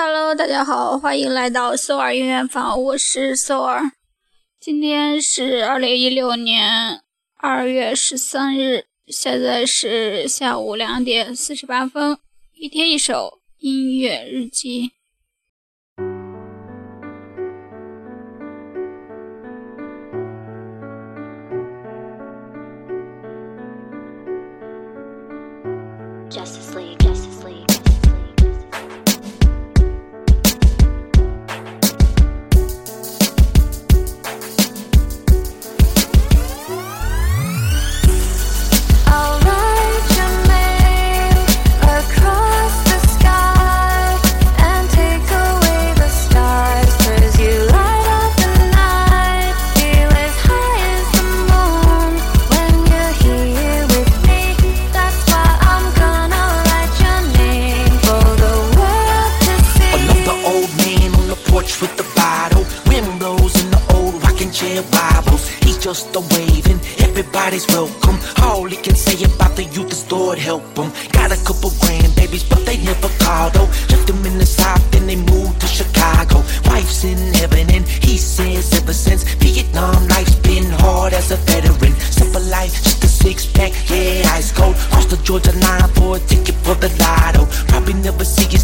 Hello，大家好，欢迎来到搜尔音乐坊，我是搜尔。今天是二零一六年二月十三日，现在是下午两点四十八分。一天一首音乐日记。Wobbles. He's just a waving, everybody's welcome. All he can say about the youth is Lord help him. Got a couple grandbabies, but they never called though. Left them in the south, then they moved to Chicago. Wife's in heaven, and he says ever since Vietnam life's been hard as a veteran. Simple life, just a six pack, yeah, ice cold. Cross the Georgia line for a ticket for the lotto. Probably never see his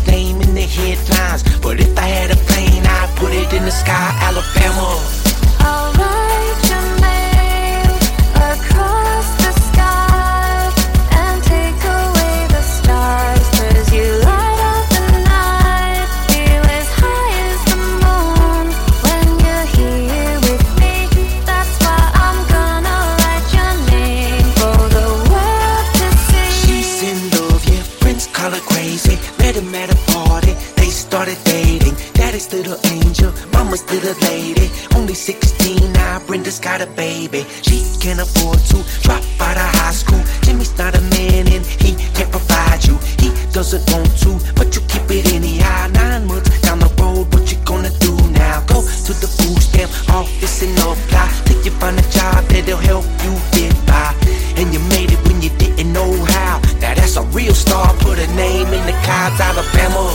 baby. She can't afford to drop out of high school. Jimmy's not a man and he can't provide you. He doesn't want to, but you keep it in the anyhow. Nine months down the road, what you gonna do now? Go to the food stamp office and apply. Till you find a job that'll help you get by. And you made it when you didn't know how. Now that's a real star. Put a name in the clouds, Alabama.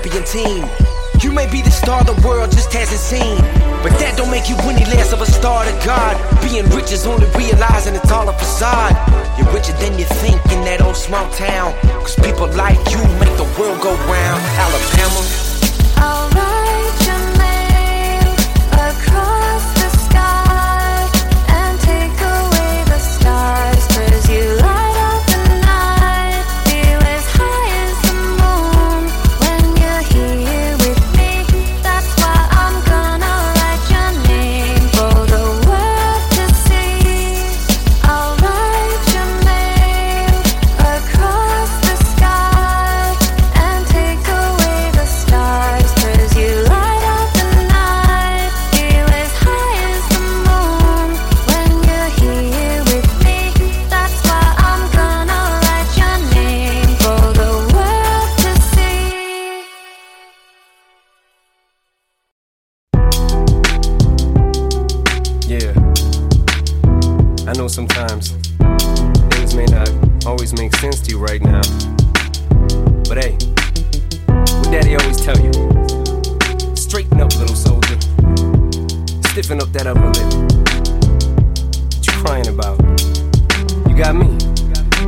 Champion team. You may be the star the world just hasn't seen. But that don't make you any less of a star to God. Being rich is only realizing it's all a facade. You're richer than you think in that old small town. Cause people like you make the world go round. Alabama. I know sometimes things may not always make sense to you right now. But hey, what daddy always tell you? Straighten up, little soldier. Stiffen up that upper lip. What you crying about? You got me.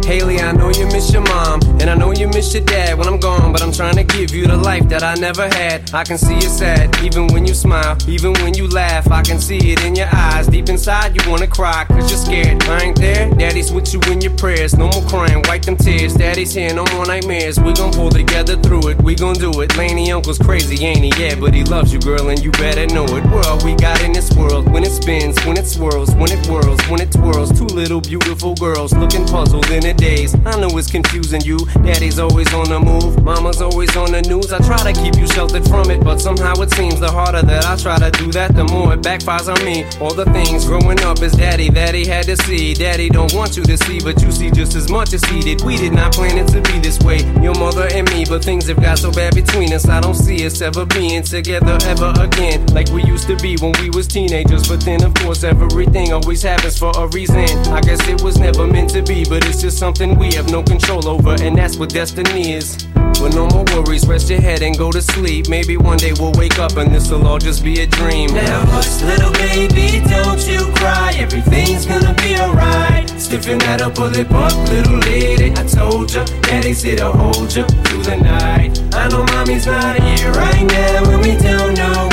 Hailie, I know you miss your mom, and I know you miss your dad when I'm gone, but I'm trying to give you the life that I never had. I can see you sad, even when you smile, even when you laugh. I can see it in your eyes. Deep inside, you wanna cry, cause you're scared. I ain't there, daddy's with you in your prayers. No more crying, wipe them tears. Daddy's here, no more nightmares. We gon' pull together through it, we gon' do it. Lainie uncle's crazy, ain't he? Yeah, but he loves you, girl, and you better know it. All we got in this world. When it spins, when it swirls, when it whirls, when it twirls. Two little beautiful girls looking puzzled in a daze. I know it's confusing you. Daddy's always on the move, mama's always on the news. I try to keep you sheltered from it, but somehow it seems the harder that I try to do that, the more it backfires on me. All the things growing up is daddy that he had to see. Daddy don't want to see, but you see just as much as he did. We did not plan it to be this way, your mother and me, but things have got so bad between us. I don't see us ever being together ever again, like we used to be when we was teenagers. But then, of course, everything always happens for a reason. I guess it was never meant to be, but it's just something we have no control over, and that's what destiny is. But no more worries, rest your head and go to sleep. Maybe one day we'll wake up and this'll all just be a dream. Now hush, little baby, don't you cry. Everything's gonna be alright. Stiffen that up, pull it up, little lady. I told ya, daddy's here to hold ya through the night. I know mommy's not here right now, and we don't know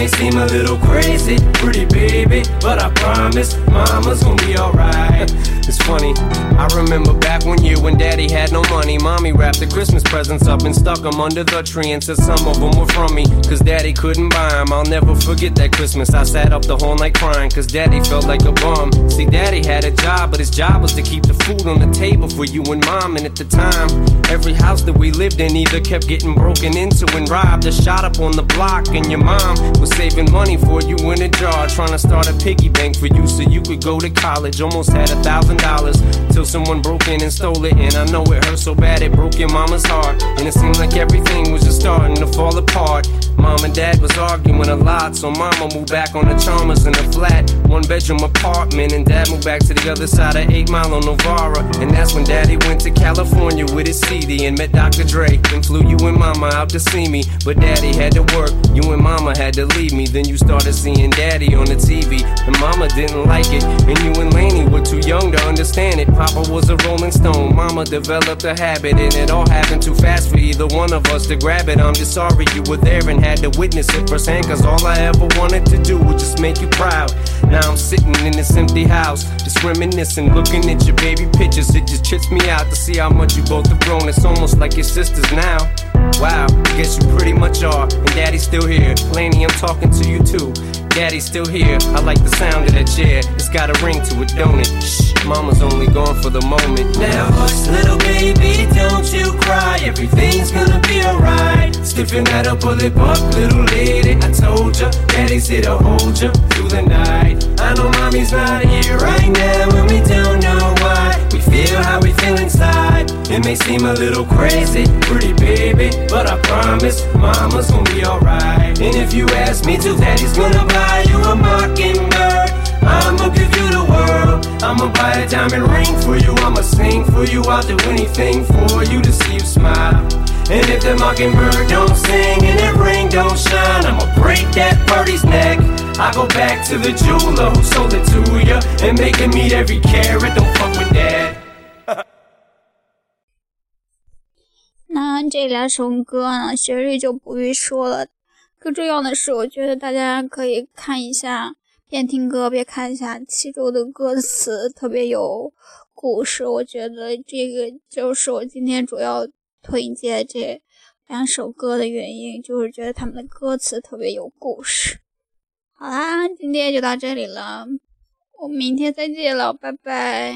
may seem a little crazy, pretty baby, but I promise mama's gonna be alright. It's funny, I remember back one year when daddy had no money. Mommy wrapped the Christmas presents up and stuck them under the tree and said some of them were from me. Cause daddy couldn't buy them. I'll never forget that Christmas. I sat up the whole night crying cause daddy felt like a bum. See, daddy had a job, but his job was to keep the food on the table for you and mom. And at the time, every house that we lived in either kept getting broken into and robbed or shot up on the block. And your mom was saving money for you in a jar, trying to start a piggy bank for you so you could go to college. Almost had a thousand dollars till someone broke in and stole it. And I know it hurt so bad it broke your mama's heart. And it seemed like everything was just starting to fall apart. Mom and dad was arguing a lot, so mama moved back on the Chalmers in a flat, one bedroom apartment. And dad moved back to the other side of 8 Mile on Novara. And that's when daddy went to California with his CD and met Dr. Dre. And flew you and mama out to see me. But daddy had to work, you and had to leave me. Then you started seeing daddy on the TV, and mama didn't like it. And you and Lainie were too young to understand it. Papa was a rolling stone, mama developed a habit, and it all happened too fast for either one of us to grab it. I'm just sorry you were there and had to witness it firsthand, cause all I ever wanted to do was just make you proud. Now I'm sitting in this empty house, just reminiscing, looking at your baby pictures. It just trips me out to see how much you both have grown. It's almost like your sisters now. Wow, I guess you pretty much are. And daddy's still here. Lainie, I'm talking to you too. Daddy's still here. I like the sound of that chair. It's got a ring to it, don't it? Shh, mama's only gone for the moment. Now hush, little baby, don't you cry. Everything's gonna be alright. Stiffen that up, pull it up, little lady. I told ya, daddy's here to hold ya through the night. I know mommy's not here right now, and we don't know why. We feel how we feel inside. It may seem a little crazy, pretty baby, but I promise mama's gonna be alright. And if you ask me to, daddy's gonna buy you a mockingbird. I'ma give you the world. I'ma buy a diamond ring for you. I'ma sing for you. I'll do anything for you to see you smile. And if the mockingbird don't sing and that ring don't shine, I'ma break that birdie's neck. I go back to the jeweler who sold it to ya and make him meet every carat. Don't fuck with that. 那这两首歌呢，旋律就不必说了。更重要的是，我觉得大家可以看一下，边听歌边看一下其中的歌词，特别有故事。我觉得这个就是我今天主要推荐这两首歌的原因，就是觉得他们的歌词特别有故事。好啦，今天就到这里了，我们明天再见了，拜拜。